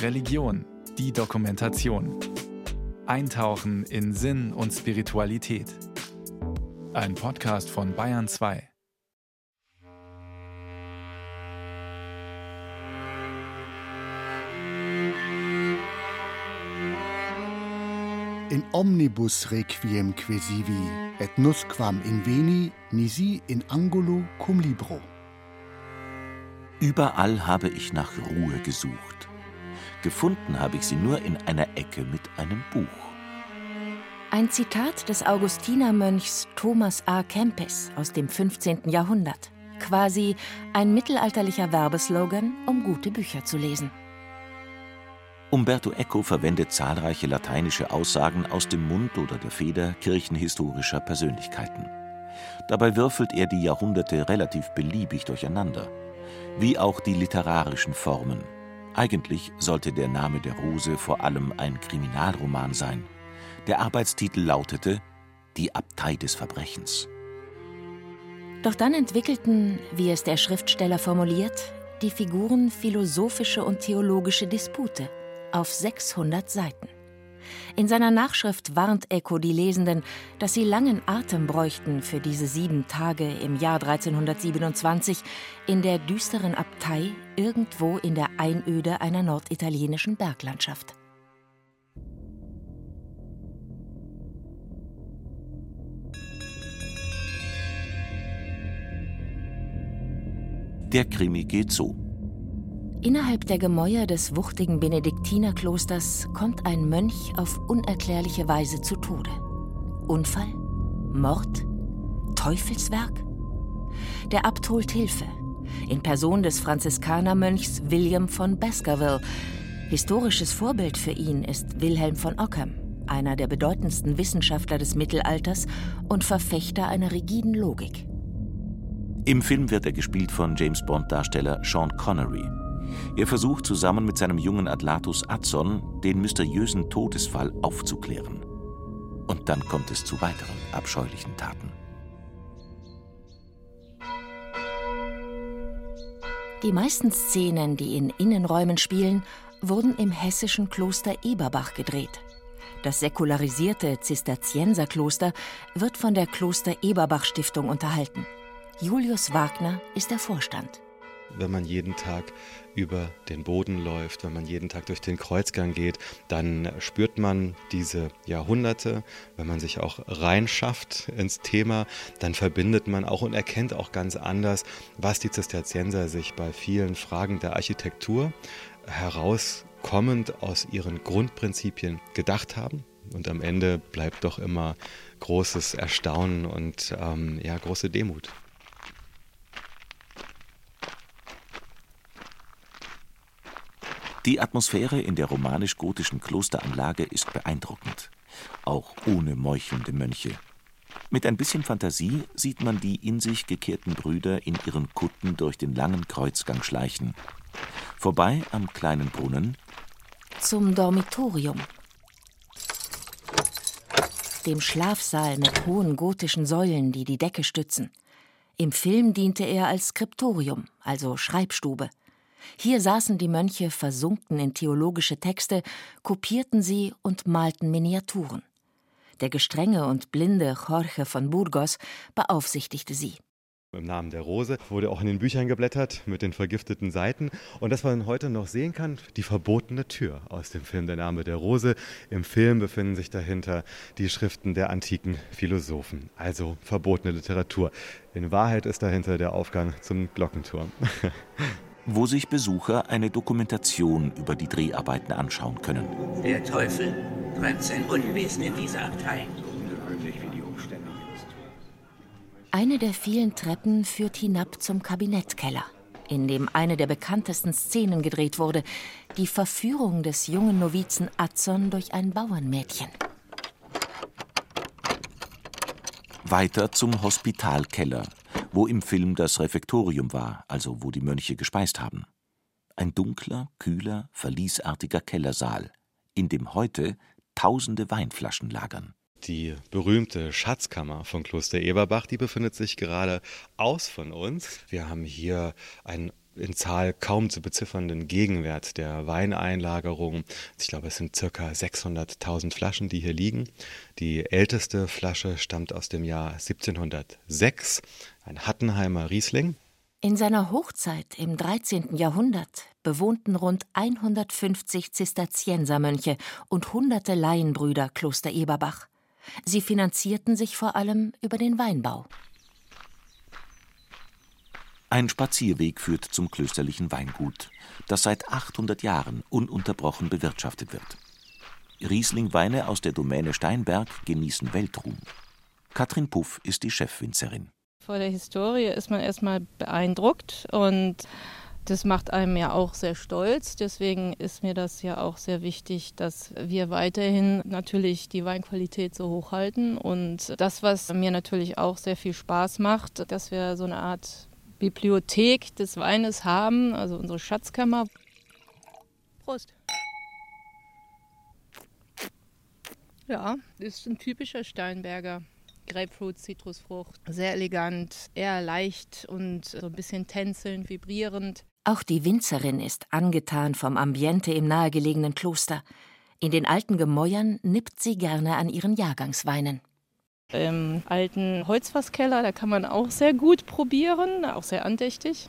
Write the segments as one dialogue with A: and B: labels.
A: Religion, die Dokumentation. Eintauchen in Sinn und Spiritualität. Ein Podcast von Bayern 2.
B: In omnibus requiem quesivi, et nusquam in veni, nisi in angulo cum libro.
C: Überall habe ich nach Ruhe gesucht. Gefunden habe ich sie nur in einer Ecke mit einem Buch.
D: Ein Zitat des Augustinermönchs Thomas A. Kempis aus dem 15. Jahrhundert. Quasi ein mittelalterlicher Werbeslogan, um gute Bücher zu lesen.
C: Umberto Eco verwendet zahlreiche lateinische Aussagen aus dem Mund oder der Feder kirchenhistorischer Persönlichkeiten. Dabei würfelt er die Jahrhunderte relativ beliebig durcheinander, wie auch die literarischen Formen. Eigentlich sollte der Name der Rose vor allem ein Kriminalroman sein. Der Arbeitstitel lautete Die Abtei des Verbrechens.
D: Doch dann entwickelten, wie es der Schriftsteller formuliert, die Figuren philosophische und theologische Dispute – auf 600 Seiten. In seiner Nachschrift warnt Eco die Lesenden, dass sie langen Atem bräuchten für diese sieben Tage im Jahr 1327 in der düsteren Abtei irgendwo in der Einöde einer norditalienischen Berglandschaft.
C: Der Krimi geht so.
D: Innerhalb der Gemäuer des wuchtigen Benediktinerklosters kommt ein Mönch auf unerklärliche Weise zu Tode. Unfall? Mord? Teufelswerk? Der Abt holt Hilfe. In Person des Franziskanermönchs William von Baskerville. Historisches Vorbild für ihn ist Wilhelm von Ockham, einer der bedeutendsten Wissenschaftler des Mittelalters und Verfechter einer rigiden Logik.
C: Im Film wird er gespielt von James Bond-Darsteller Sean Connery. Er versucht zusammen mit seinem jungen Adlatus Atzon den mysteriösen Todesfall aufzuklären. Und dann kommt es zu weiteren abscheulichen Taten.
D: Die meisten Szenen, die in Innenräumen spielen, wurden im hessischen Kloster Eberbach gedreht. Das säkularisierte Zisterzienserkloster wird von der Kloster Eberbach Stiftung unterhalten. Julius Wagner ist der Vorstand
E: wenn man jeden Tag über den Boden läuft, wenn man jeden Tag durch den Kreuzgang geht, dann spürt man diese Jahrhunderte. Wenn man sich auch reinschafft ins Thema, dann verbindet man auch und erkennt auch ganz anders, was die Zisterzienser sich bei vielen Fragen der Architektur herauskommend aus ihren Grundprinzipien gedacht haben. Und am Ende bleibt doch immer großes Erstaunen und ähm, ja, große Demut.
C: Die Atmosphäre in der romanisch-gotischen Klosteranlage ist beeindruckend, auch ohne meuchelnde Mönche. Mit ein bisschen Fantasie sieht man die in sich gekehrten Brüder in ihren Kutten durch den langen Kreuzgang schleichen. Vorbei am kleinen Brunnen
D: zum Dormitorium, dem Schlafsaal mit hohen gotischen Säulen, die die Decke stützen. Im Film diente er als Skriptorium, also Schreibstube. Hier saßen die Mönche versunken in theologische Texte, kopierten sie und malten Miniaturen. Der gestrenge und blinde Jorge von Burgos beaufsichtigte sie.
E: Im Namen der Rose wurde auch in den Büchern geblättert mit den vergifteten Seiten. Und das, was man heute noch sehen kann, die verbotene Tür aus dem Film Der Name der Rose. Im Film befinden sich dahinter die Schriften der antiken Philosophen, also verbotene Literatur. In Wahrheit ist dahinter der Aufgang zum Glockenturm.
C: wo sich Besucher eine Dokumentation über die Dreharbeiten anschauen können.
F: Der Teufel treibt sein Unwesen in dieser Abtei.
D: Eine der vielen Treppen führt hinab zum Kabinettkeller, in dem eine der bekanntesten Szenen gedreht wurde, die Verführung des jungen Novizen Atzon durch ein Bauernmädchen.
C: Weiter zum Hospitalkeller, wo im Film das Refektorium war, also wo die Mönche gespeist haben. Ein dunkler, kühler, verliesartiger Kellersaal, in dem heute tausende Weinflaschen lagern.
E: Die berühmte Schatzkammer von Kloster Eberbach, die befindet sich gerade aus von uns. Wir haben hier ein in Zahl kaum zu beziffernden Gegenwert der Weineinlagerung. Ich glaube, es sind circa 600.000 Flaschen, die hier liegen. Die älteste Flasche stammt aus dem Jahr 1706, ein Hattenheimer Riesling.
D: In seiner Hochzeit im 13. Jahrhundert bewohnten rund 150 Zisterziensermönche und hunderte Laienbrüder Kloster Eberbach. Sie finanzierten sich vor allem über den Weinbau.
C: Ein Spazierweg führt zum klösterlichen Weingut, das seit 800 Jahren ununterbrochen bewirtschaftet wird. Riesling-Weine aus der Domäne Steinberg genießen Weltruhm. Katrin Puff ist die Chefwinzerin.
G: Vor der Historie ist man erstmal beeindruckt und das macht einem ja auch sehr stolz. Deswegen ist mir das ja auch sehr wichtig, dass wir weiterhin natürlich die Weinqualität so hoch halten. Und das, was mir natürlich auch sehr viel Spaß macht, dass wir so eine Art Bibliothek des Weines haben, also unsere Schatzkammer. Prost. Ja, das ist ein typischer Steinberger. Grapefruit, Zitrusfrucht. Sehr elegant, eher leicht und so ein bisschen tänzelnd, vibrierend.
D: Auch die Winzerin ist angetan vom Ambiente im nahegelegenen Kloster. In den alten Gemäuern nippt sie gerne an ihren Jahrgangsweinen.
G: Im alten Holzfasskeller, da kann man auch sehr gut probieren, auch sehr andächtig.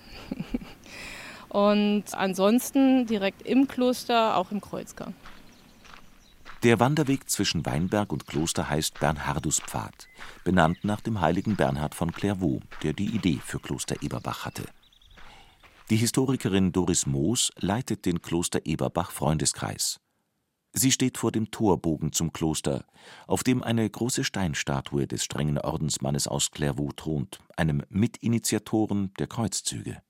G: Und ansonsten direkt im Kloster, auch im Kreuzgang.
C: Der Wanderweg zwischen Weinberg und Kloster heißt Bernharduspfad, benannt nach dem heiligen Bernhard von Clairvaux, der die Idee für Kloster Eberbach hatte. Die Historikerin Doris Moos leitet den Kloster Eberbach Freundeskreis. Sie steht vor dem Torbogen zum Kloster, auf dem eine große Steinstatue des strengen Ordensmannes aus Clairvaux thront, einem Mitinitiatoren der Kreuzzüge.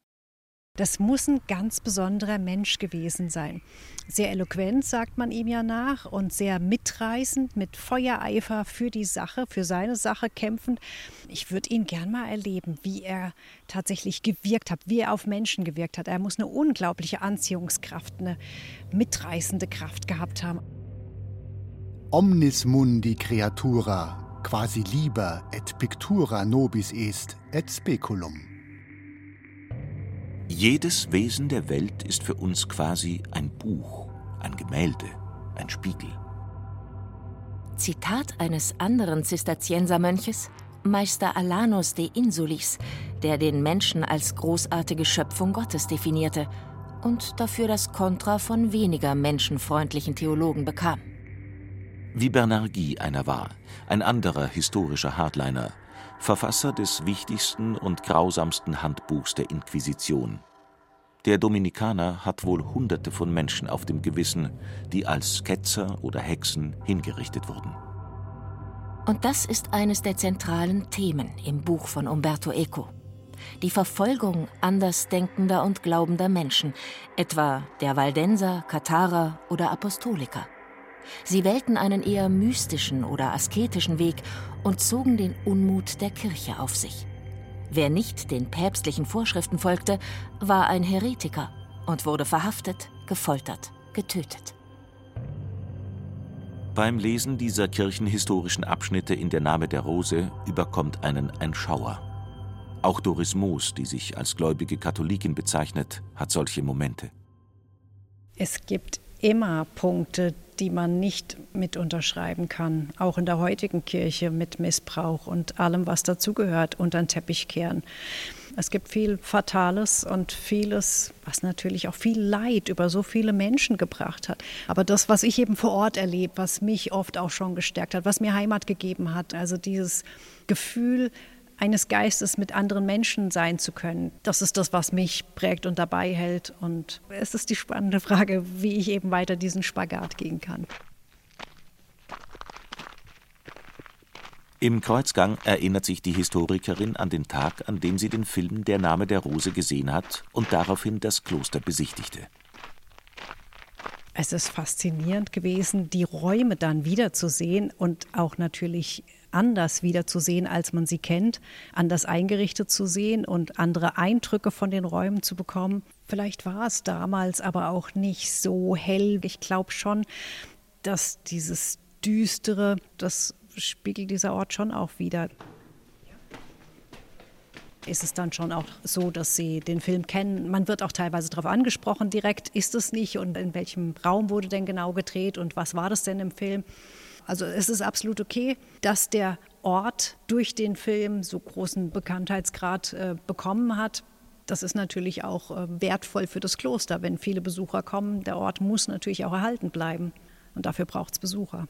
H: Das muss ein ganz besonderer Mensch gewesen sein. Sehr eloquent, sagt man ihm ja nach, und sehr mitreißend, mit Feuereifer für die Sache, für seine Sache kämpfend. Ich würde ihn gern mal erleben, wie er tatsächlich gewirkt hat, wie er auf Menschen gewirkt hat. Er muss eine unglaubliche Anziehungskraft, eine mitreißende Kraft gehabt haben.
B: Omnis mundi creatura, quasi liber et pictura nobis est et speculum.
C: Jedes Wesen der Welt ist für uns quasi ein Buch, ein Gemälde, ein Spiegel.
D: Zitat eines anderen Zisterziensermönches, Meister Alanus de Insulis, der den Menschen als großartige Schöpfung Gottes definierte und dafür das Kontra von weniger menschenfreundlichen Theologen bekam.
C: Wie Bernard Guy einer war, ein anderer historischer Hardliner, Verfasser des wichtigsten und grausamsten Handbuchs der Inquisition. Der Dominikaner hat wohl Hunderte von Menschen auf dem Gewissen, die als Ketzer oder Hexen hingerichtet wurden.
D: Und das ist eines der zentralen Themen im Buch von Umberto Eco. Die Verfolgung andersdenkender und glaubender Menschen, etwa der Waldenser, Katharer oder Apostoliker. Sie wählten einen eher mystischen oder asketischen Weg und zogen den Unmut der Kirche auf sich. Wer nicht den päpstlichen Vorschriften folgte, war ein Heretiker und wurde verhaftet, gefoltert, getötet.
C: Beim Lesen dieser kirchenhistorischen Abschnitte in der Name der Rose überkommt einen ein Schauer. Auch Doris Moos, die sich als gläubige Katholikin bezeichnet, hat solche Momente.
H: Es gibt immer Punkte, die man nicht mit unterschreiben kann, auch in der heutigen Kirche mit Missbrauch und allem, was dazugehört, unter den Teppich kehren. Es gibt viel Fatales und vieles, was natürlich auch viel Leid über so viele Menschen gebracht hat. Aber das, was ich eben vor Ort erlebe, was mich oft auch schon gestärkt hat, was mir Heimat gegeben hat, also dieses Gefühl, eines Geistes mit anderen Menschen sein zu können. Das ist das, was mich prägt und dabei hält. Und es ist die spannende Frage, wie ich eben weiter diesen Spagat gehen kann.
C: Im Kreuzgang erinnert sich die Historikerin an den Tag, an dem sie den Film Der Name der Rose gesehen hat und daraufhin das Kloster besichtigte.
H: Es ist faszinierend gewesen, die Räume dann wiederzusehen und auch natürlich anders wiederzusehen, als man sie kennt, anders eingerichtet zu sehen und andere Eindrücke von den Räumen zu bekommen. Vielleicht war es damals aber auch nicht so hell. Ich glaube schon, dass dieses Düstere, das spiegelt dieser Ort schon auch wieder. ist es dann schon auch so, dass sie den Film kennen. Man wird auch teilweise darauf angesprochen direkt, ist es nicht und in welchem Raum wurde denn genau gedreht und was war das denn im Film. Also es ist absolut okay, dass der Ort durch den Film so großen Bekanntheitsgrad äh, bekommen hat. Das ist natürlich auch äh, wertvoll für das Kloster, wenn viele Besucher kommen. Der Ort muss natürlich auch erhalten bleiben und dafür braucht es Besucher.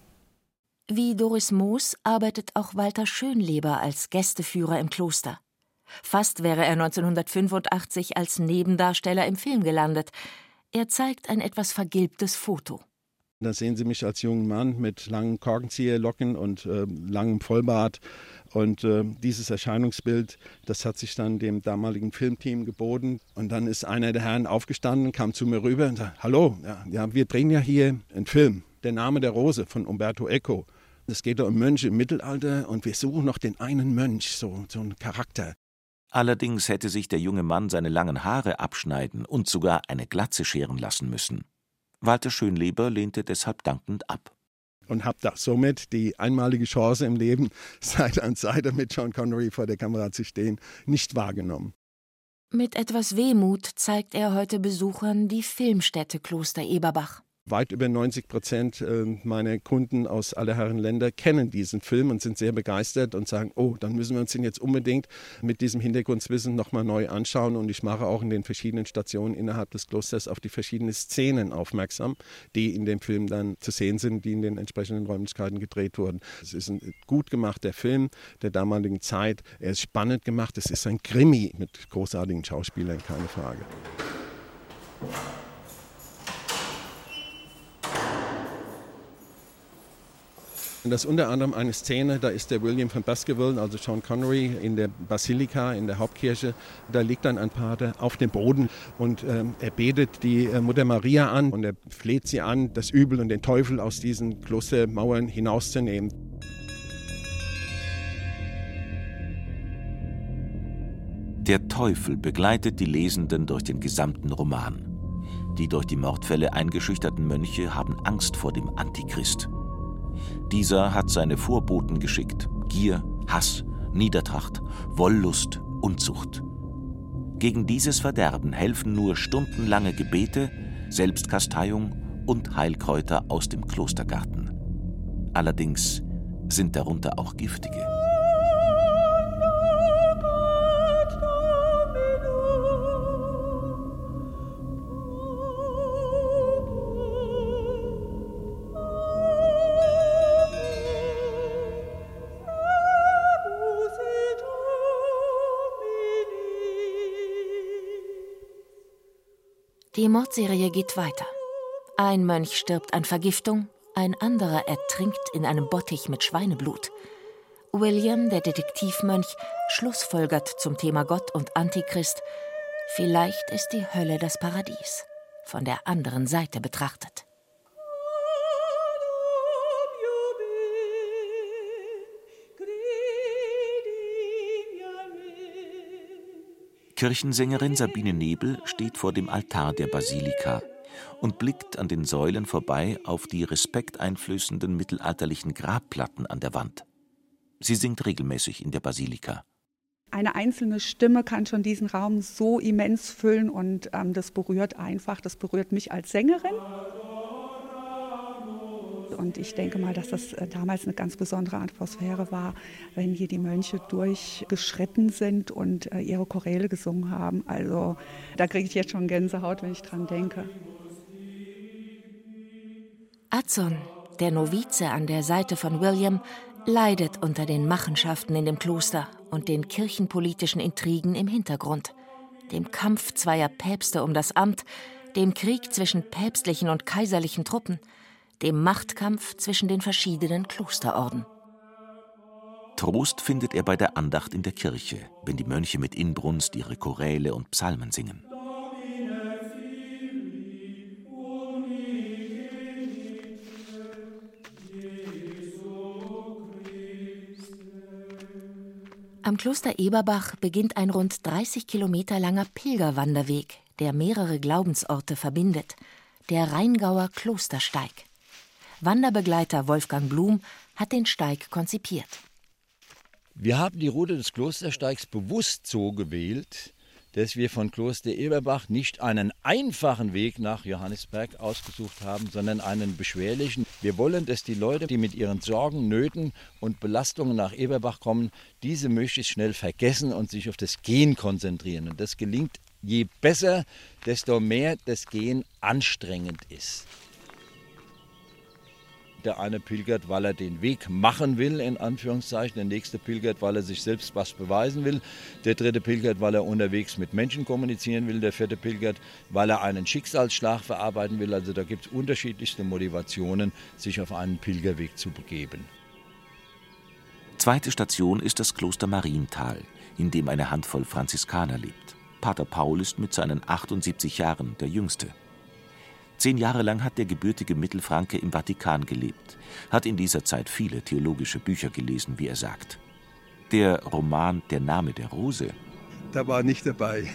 D: Wie Doris Moos arbeitet auch Walter Schönleber als Gästeführer im Kloster. Fast wäre er 1985 als Nebendarsteller im Film gelandet. Er zeigt ein etwas vergilbtes Foto.
I: Da sehen Sie mich als jungen Mann mit langen Korkenzieherlocken und äh, langem Vollbart. Und äh, dieses Erscheinungsbild, das hat sich dann dem damaligen Filmteam geboten. Und dann ist einer der Herren aufgestanden, kam zu mir rüber und sagte, hallo, ja, ja, wir drehen ja hier einen Film, Der Name der Rose von Umberto Eco. Es geht um Mönche im Mittelalter und wir suchen noch den einen Mönch, so, so einen Charakter.
C: Allerdings hätte sich der junge Mann seine langen Haare abschneiden und sogar eine Glatze scheren lassen müssen. Walter Schönleber lehnte deshalb dankend ab.
I: Und habe da somit die einmalige Chance im Leben, Seite an Seite mit John Connery vor der Kamera zu stehen, nicht wahrgenommen.
D: Mit etwas Wehmut zeigt er heute Besuchern die Filmstätte Kloster Eberbach.
I: Weit über 90 Prozent äh, meiner Kunden aus aller Herren Länder kennen diesen Film und sind sehr begeistert und sagen, oh, dann müssen wir uns den jetzt unbedingt mit diesem Hintergrundwissen nochmal neu anschauen. Und ich mache auch in den verschiedenen Stationen innerhalb des Klosters auf die verschiedenen Szenen aufmerksam, die in dem Film dann zu sehen sind, die in den entsprechenden Räumlichkeiten gedreht wurden. Es ist ein gut gemachter Film der damaligen Zeit. Er ist spannend gemacht. Es ist ein Krimi mit großartigen Schauspielern, keine Frage. Und das ist unter anderem eine Szene, da ist der William von Baskerville, also Sean Connery, in der Basilika, in der Hauptkirche. Da liegt dann ein Pater auf dem Boden und ähm, er betet die äh, Mutter Maria an und er fleht sie an, das Übel und den Teufel aus diesen Klostermauern hinauszunehmen.
C: Der Teufel begleitet die Lesenden durch den gesamten Roman. Die durch die Mordfälle eingeschüchterten Mönche haben Angst vor dem Antichrist. Dieser hat seine Vorboten geschickt: Gier, Hass, Niedertracht, Wollust, Unzucht. Gegen dieses Verderben helfen nur stundenlange Gebete, Selbstkasteiung und Heilkräuter aus dem Klostergarten. Allerdings sind darunter auch giftige.
D: Die Mordserie geht weiter. Ein Mönch stirbt an Vergiftung, ein anderer ertrinkt in einem Bottich mit Schweineblut. William, der Detektivmönch, schlussfolgert zum Thema Gott und Antichrist, vielleicht ist die Hölle das Paradies, von der anderen Seite betrachtet.
C: Kirchensängerin Sabine Nebel steht vor dem Altar der Basilika und blickt an den Säulen vorbei auf die respekteinflößenden mittelalterlichen Grabplatten an der Wand. Sie singt regelmäßig in der Basilika.
J: Eine einzelne Stimme kann schon diesen Raum so immens füllen und ähm, das berührt einfach, das berührt mich als Sängerin. Und ich denke mal, dass das äh, damals eine ganz besondere Atmosphäre war, wenn hier die Mönche durchgeschritten sind und äh, ihre Choräle gesungen haben. Also da kriege ich jetzt schon Gänsehaut, wenn ich dran denke.
D: Adson, der Novize an der Seite von William, leidet unter den Machenschaften in dem Kloster und den kirchenpolitischen Intrigen im Hintergrund, dem Kampf zweier Päpste um das Amt, dem Krieg zwischen päpstlichen und kaiserlichen Truppen – dem Machtkampf zwischen den verschiedenen Klosterorden.
C: Trost findet er bei der Andacht in der Kirche, wenn die Mönche mit Inbrunst ihre Choräle und Psalmen singen.
D: Am Kloster Eberbach beginnt ein rund 30 Kilometer langer Pilgerwanderweg, der mehrere Glaubensorte verbindet, der Rheingauer Klostersteig. Wanderbegleiter Wolfgang Blum hat den Steig konzipiert.
K: Wir haben die Route des Klostersteigs bewusst so gewählt, dass wir von Kloster Eberbach nicht einen einfachen Weg nach Johannisberg ausgesucht haben, sondern einen beschwerlichen. Wir wollen, dass die Leute, die mit ihren Sorgen, Nöten und Belastungen nach Eberbach kommen, diese möglichst schnell vergessen und sich auf das Gehen konzentrieren. Und das gelingt je besser, desto mehr das Gehen anstrengend ist. Der eine pilgert, weil er den Weg machen will, in Anführungszeichen. Der nächste pilgert, weil er sich selbst was beweisen will. Der dritte pilgert, weil er unterwegs mit Menschen kommunizieren will. Der vierte pilgert, weil er einen Schicksalsschlag verarbeiten will. Also da gibt es unterschiedlichste Motivationen, sich auf einen Pilgerweg zu begeben.
C: Zweite Station ist das Kloster Marienthal, in dem eine Handvoll Franziskaner lebt. Pater Paul ist mit seinen 78 Jahren der Jüngste. Zehn Jahre lang hat der gebürtige Mittelfranke im Vatikan gelebt, hat in dieser Zeit viele theologische Bücher gelesen, wie er sagt. Der Roman Der Name der Rose.
L: Da war nicht dabei.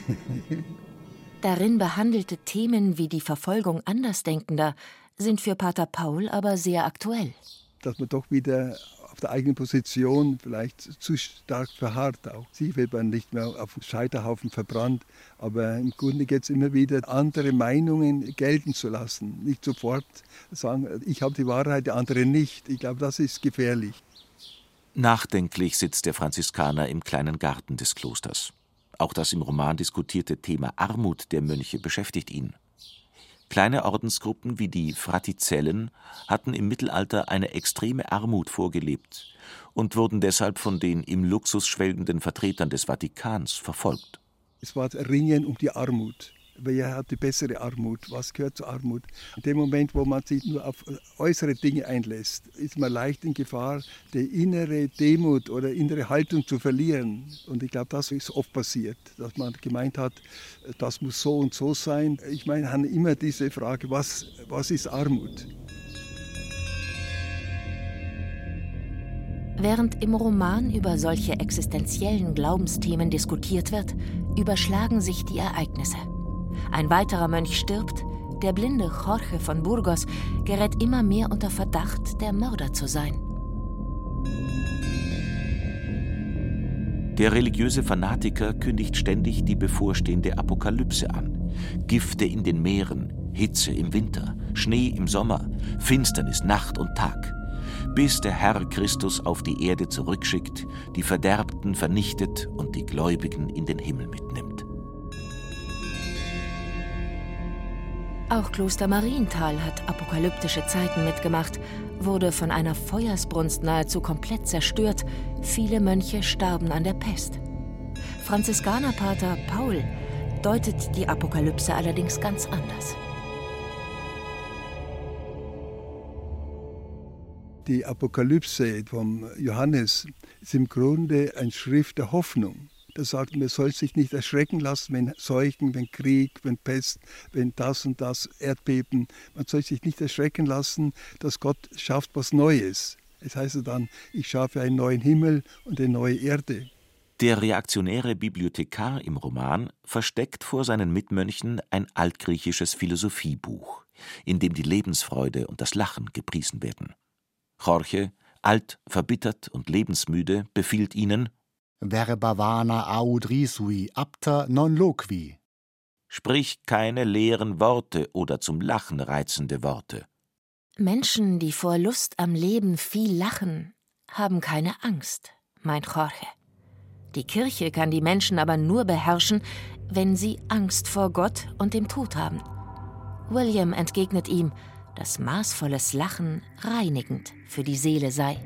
D: Darin behandelte Themen wie die Verfolgung Andersdenkender sind für Pater Paul aber sehr aktuell.
L: Dass man doch wieder auf der eigenen Position vielleicht zu stark verharrt. Auch sie wird man nicht mehr auf dem Scheiterhaufen verbrannt. Aber im Grunde geht es immer wieder, andere Meinungen gelten zu lassen. Nicht sofort sagen, ich habe die Wahrheit, der andere nicht. Ich glaube, das ist gefährlich.
C: Nachdenklich sitzt der Franziskaner im kleinen Garten des Klosters. Auch das im Roman diskutierte Thema Armut der Mönche beschäftigt ihn. Kleine Ordensgruppen wie die Fratizellen hatten im Mittelalter eine extreme Armut vorgelebt und wurden deshalb von den im Luxus schwelgenden Vertretern des Vatikans verfolgt.
L: Es war das Ringen um die Armut wer hat die bessere Armut, was gehört zur Armut. In dem Moment, wo man sich nur auf äußere Dinge einlässt, ist man leicht in Gefahr, die innere Demut oder innere Haltung zu verlieren. Und ich glaube, das ist oft passiert, dass man gemeint hat, das muss so und so sein. Ich meine, haben immer diese Frage, was, was ist Armut?
D: Während im Roman über solche existenziellen Glaubensthemen diskutiert wird, überschlagen sich die Ereignisse. Ein weiterer Mönch stirbt, der blinde Jorge von Burgos gerät immer mehr unter Verdacht, der Mörder zu sein.
C: Der religiöse Fanatiker kündigt ständig die bevorstehende Apokalypse an. Gifte in den Meeren, Hitze im Winter, Schnee im Sommer, Finsternis Nacht und Tag. Bis der Herr Christus auf die Erde zurückschickt, die Verderbten vernichtet und die Gläubigen in den Himmel mitnimmt.
D: Auch Kloster Marienthal hat apokalyptische Zeiten mitgemacht, wurde von einer Feuersbrunst nahezu komplett zerstört, viele Mönche starben an der Pest. Franziskanerpater Paul deutet die Apokalypse allerdings ganz anders.
L: Die Apokalypse vom Johannes ist im Grunde ein Schrift der Hoffnung der sagt, man soll sich nicht erschrecken lassen, wenn Seuchen, wenn Krieg, wenn Pest, wenn das und das, Erdbeben. Man soll sich nicht erschrecken lassen, dass Gott schafft was Neues. Es heißt dann, ich schaffe einen neuen Himmel und eine neue Erde.
C: Der reaktionäre Bibliothekar im Roman versteckt vor seinen Mitmönchen ein altgriechisches Philosophiebuch, in dem die Lebensfreude und das Lachen gepriesen werden. Jorge, alt, verbittert und lebensmüde, befiehlt ihnen,
B: verbavana audrisui apta non loqui.
C: Sprich keine leeren Worte oder zum Lachen reizende Worte.
D: Menschen, die vor Lust am Leben viel lachen, haben keine Angst, meint Jorge. Die Kirche kann die Menschen aber nur beherrschen, wenn sie Angst vor Gott und dem Tod haben. William entgegnet ihm, dass maßvolles Lachen reinigend für die Seele sei.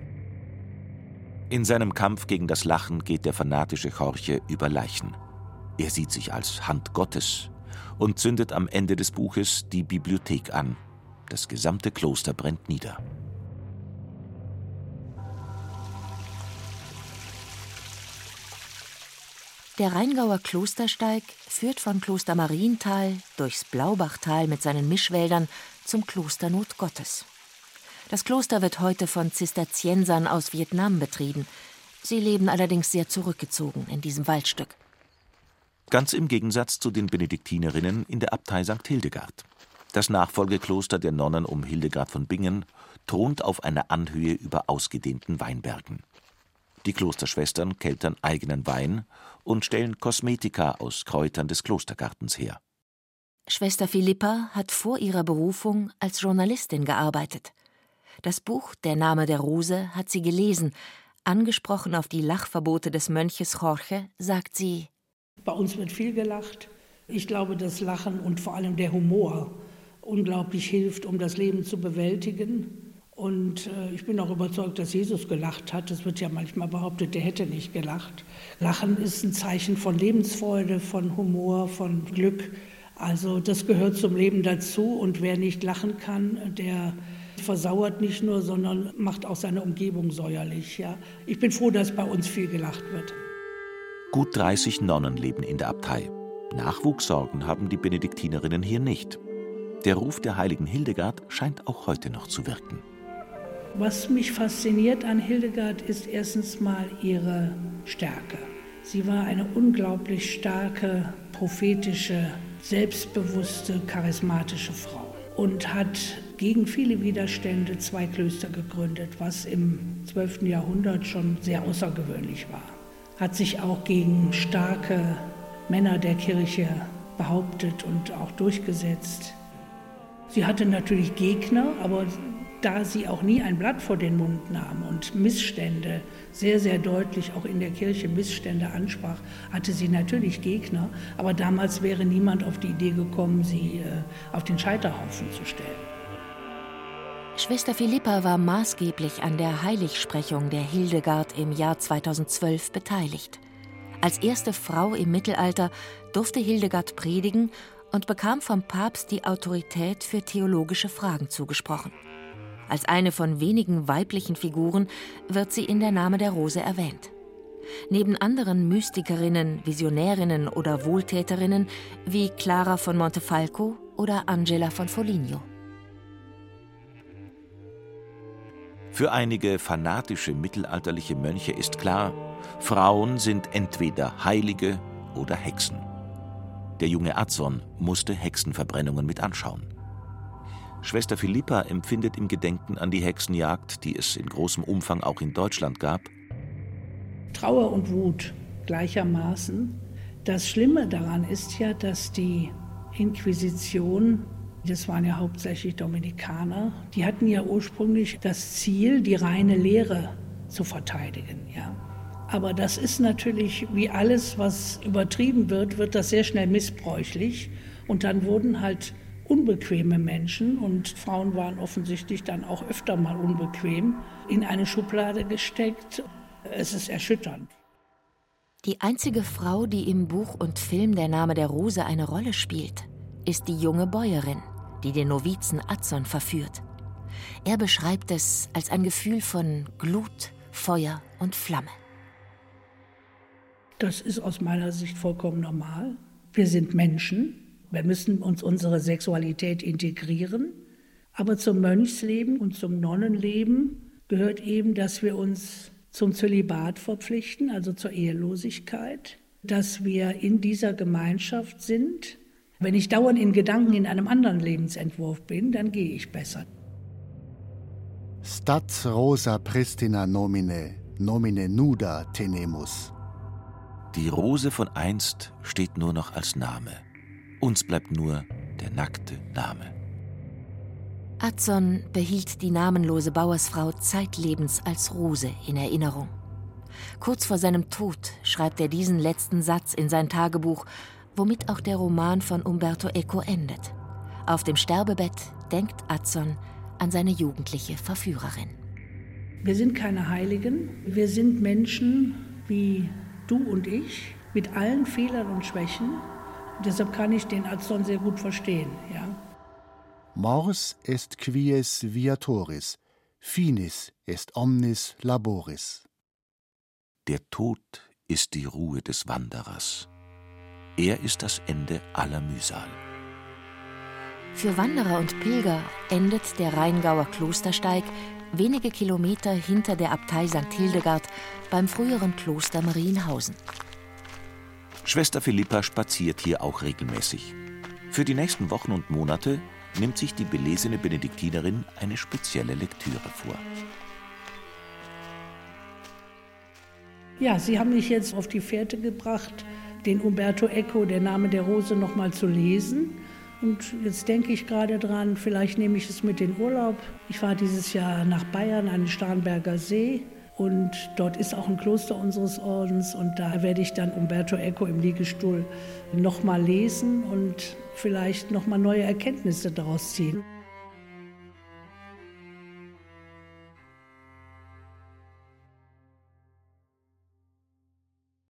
C: In seinem Kampf gegen das Lachen geht der fanatische Jorge über Leichen. Er sieht sich als Hand Gottes und zündet am Ende des Buches die Bibliothek an. Das gesamte Kloster brennt nieder.
D: Der Rheingauer Klostersteig führt von Kloster Marienthal durchs Blaubachtal mit seinen Mischwäldern zum Kloster Not Gottes. Das Kloster wird heute von Zisterziensern aus Vietnam betrieben. Sie leben allerdings sehr zurückgezogen in diesem Waldstück.
C: Ganz im Gegensatz zu den Benediktinerinnen in der Abtei St. Hildegard. Das Nachfolgekloster der Nonnen um Hildegard von Bingen thront auf einer Anhöhe über ausgedehnten Weinbergen. Die Klosterschwestern keltern eigenen Wein und stellen Kosmetika aus Kräutern des Klostergartens her.
D: Schwester Philippa hat vor ihrer Berufung als Journalistin gearbeitet. Das Buch Der Name der Rose hat sie gelesen. Angesprochen auf die Lachverbote des Mönches Jorge, sagt sie:
M: Bei uns wird viel gelacht. Ich glaube, das Lachen und vor allem der Humor unglaublich hilft, um das Leben zu bewältigen. Und äh, ich bin auch überzeugt, dass Jesus gelacht hat. Es wird ja manchmal behauptet, der hätte nicht gelacht. Lachen ist ein Zeichen von Lebensfreude, von Humor, von Glück. Also das gehört zum Leben dazu. Und wer nicht lachen kann, der versauert nicht nur, sondern macht auch seine Umgebung säuerlich. Ja. Ich bin froh, dass bei uns viel gelacht wird.
C: Gut 30 Nonnen leben in der Abtei. Nachwuchssorgen haben die Benediktinerinnen hier nicht. Der Ruf der heiligen Hildegard scheint auch heute noch zu wirken.
M: Was mich fasziniert an Hildegard ist erstens mal ihre Stärke. Sie war eine unglaublich starke, prophetische, selbstbewusste, charismatische Frau und hat gegen viele Widerstände zwei Klöster gegründet, was im 12. Jahrhundert schon sehr außergewöhnlich war. Hat sich auch gegen starke Männer der Kirche behauptet und auch durchgesetzt. Sie hatte natürlich Gegner, aber da sie auch nie ein Blatt vor den Mund nahm und Missstände sehr, sehr deutlich auch in der Kirche Missstände ansprach, hatte sie natürlich Gegner, aber damals wäre niemand auf die Idee gekommen, sie äh, auf den Scheiterhaufen zu stellen.
D: Schwester Philippa war maßgeblich an der Heiligsprechung der Hildegard im Jahr 2012 beteiligt. Als erste Frau im Mittelalter durfte Hildegard predigen und bekam vom Papst die Autorität für theologische Fragen zugesprochen. Als eine von wenigen weiblichen Figuren wird sie in der Name der Rose erwähnt. Neben anderen Mystikerinnen, Visionärinnen oder Wohltäterinnen wie Clara von Montefalco oder Angela von Foligno.
C: Für einige fanatische mittelalterliche Mönche ist klar, Frauen sind entweder Heilige oder Hexen. Der junge Adson musste Hexenverbrennungen mit anschauen. Schwester Philippa empfindet im Gedenken an die Hexenjagd, die es in großem Umfang auch in Deutschland gab,
M: Trauer und Wut gleichermaßen. Das Schlimme daran ist ja, dass die Inquisition, das waren ja hauptsächlich Dominikaner, die hatten ja ursprünglich das Ziel, die reine Lehre zu verteidigen. Ja. Aber das ist natürlich, wie alles, was übertrieben wird, wird das sehr schnell missbräuchlich. Und dann wurden halt unbequeme Menschen, und Frauen waren offensichtlich dann auch öfter mal unbequem, in eine Schublade gesteckt. Es ist erschütternd.
D: Die einzige Frau, die im Buch und Film Der Name der Rose eine Rolle spielt, ist die junge Bäuerin, die den Novizen Atzon verführt. Er beschreibt es als ein Gefühl von Glut, Feuer und Flamme.
M: Das ist aus meiner Sicht vollkommen normal. Wir sind Menschen wir müssen uns unsere Sexualität integrieren. Aber zum Mönchsleben und zum Nonnenleben gehört eben, dass wir uns zum Zölibat verpflichten, also zur Ehelosigkeit, dass wir in dieser Gemeinschaft sind. Wenn ich dauernd in Gedanken in einem anderen Lebensentwurf bin, dann gehe ich besser.
B: Stat rosa pristina nomine, nomine nuda tenemus.
C: Die Rose von einst steht nur noch als Name. Uns bleibt nur der nackte Name.
D: Adson behielt die namenlose Bauersfrau zeitlebens als Rose in Erinnerung. Kurz vor seinem Tod schreibt er diesen letzten Satz in sein Tagebuch, womit auch der Roman von Umberto Eco endet. Auf dem Sterbebett denkt Adson an seine jugendliche Verführerin.
M: Wir sind keine Heiligen, wir sind Menschen wie du und ich, mit allen Fehlern und Schwächen, Deshalb kann ich den Azon sehr gut verstehen. Ja.
B: Mors est quies viatoris, finis est omnis laboris.
C: Der Tod ist die Ruhe des Wanderers. Er ist das Ende aller Mühsal.
D: Für Wanderer und Pilger endet der Rheingauer Klostersteig wenige Kilometer hinter der Abtei St. Hildegard beim früheren Kloster Marienhausen.
C: Schwester Philippa spaziert hier auch regelmäßig. Für die nächsten Wochen und Monate nimmt sich die belesene Benediktinerin eine spezielle Lektüre vor.
M: Ja, Sie haben mich jetzt auf die Fährte gebracht, den Umberto Eco, der Name der Rose, noch mal zu lesen. Und jetzt denke ich gerade dran, vielleicht nehme ich es mit in Urlaub. Ich fahre dieses Jahr nach Bayern an den Starnberger See und dort ist auch ein Kloster unseres Ordens und da werde ich dann Umberto Eco im Liegestuhl noch mal lesen und vielleicht noch mal neue Erkenntnisse daraus ziehen.